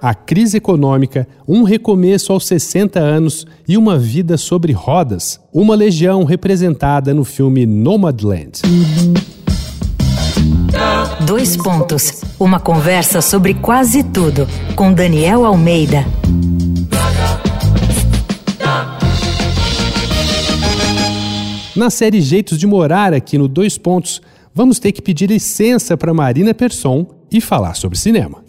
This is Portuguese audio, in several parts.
a crise econômica, um recomeço aos 60 anos e uma vida sobre rodas. Uma legião representada no filme Nomadland. Dois pontos. Uma conversa sobre quase tudo com Daniel Almeida. Na série Jeitos de Morar, aqui no Dois Pontos, vamos ter que pedir licença para Marina Persson e falar sobre cinema.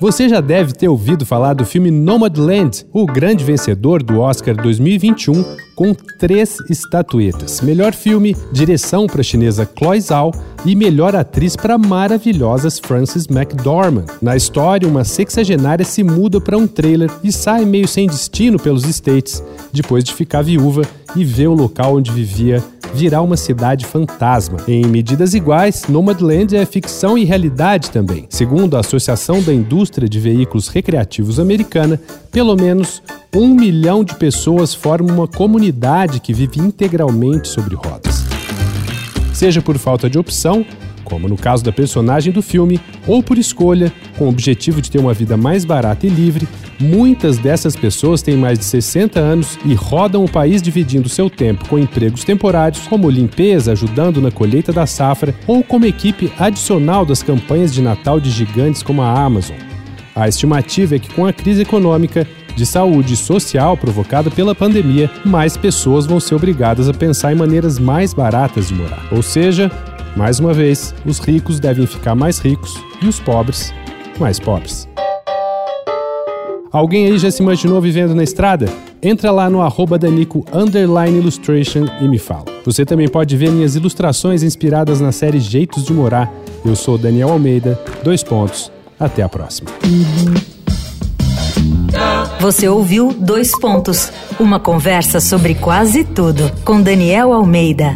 Você já deve ter ouvido falar do filme Nomadland, o grande vencedor do Oscar 2021, com três estatuetas: melhor filme, direção para a chinesa Chloe Zhao e melhor atriz para a maravilhosa Frances McDormand. Na história, uma sexagenária se muda para um trailer e sai meio sem destino pelos States, depois de ficar viúva e ver o local onde vivia virar uma cidade fantasma. Em medidas iguais, Nomadland é ficção e realidade também. Segundo a Associação da Indústria de Veículos Recreativos Americana, pelo menos um milhão de pessoas formam uma comunidade que vive integralmente sobre rodas. Seja por falta de opção, como no caso da personagem do filme, ou por escolha, com o objetivo de ter uma vida mais barata e livre, muitas dessas pessoas têm mais de 60 anos e rodam o país dividindo seu tempo com empregos temporários, como limpeza, ajudando na colheita da safra, ou como equipe adicional das campanhas de Natal de gigantes como a Amazon. A estimativa é que com a crise econômica, de saúde e social provocada pela pandemia, mais pessoas vão ser obrigadas a pensar em maneiras mais baratas de morar. Ou seja, mais uma vez, os ricos devem ficar mais ricos e os pobres mais pobres. Alguém aí já se imaginou vivendo na estrada? Entra lá no arroba Danico Illustration e me fala. Você também pode ver minhas ilustrações inspiradas na série Jeitos de Morar. Eu sou Daniel Almeida, dois pontos. Até a próxima. Você ouviu Dois Pontos, uma conversa sobre quase tudo com Daniel Almeida.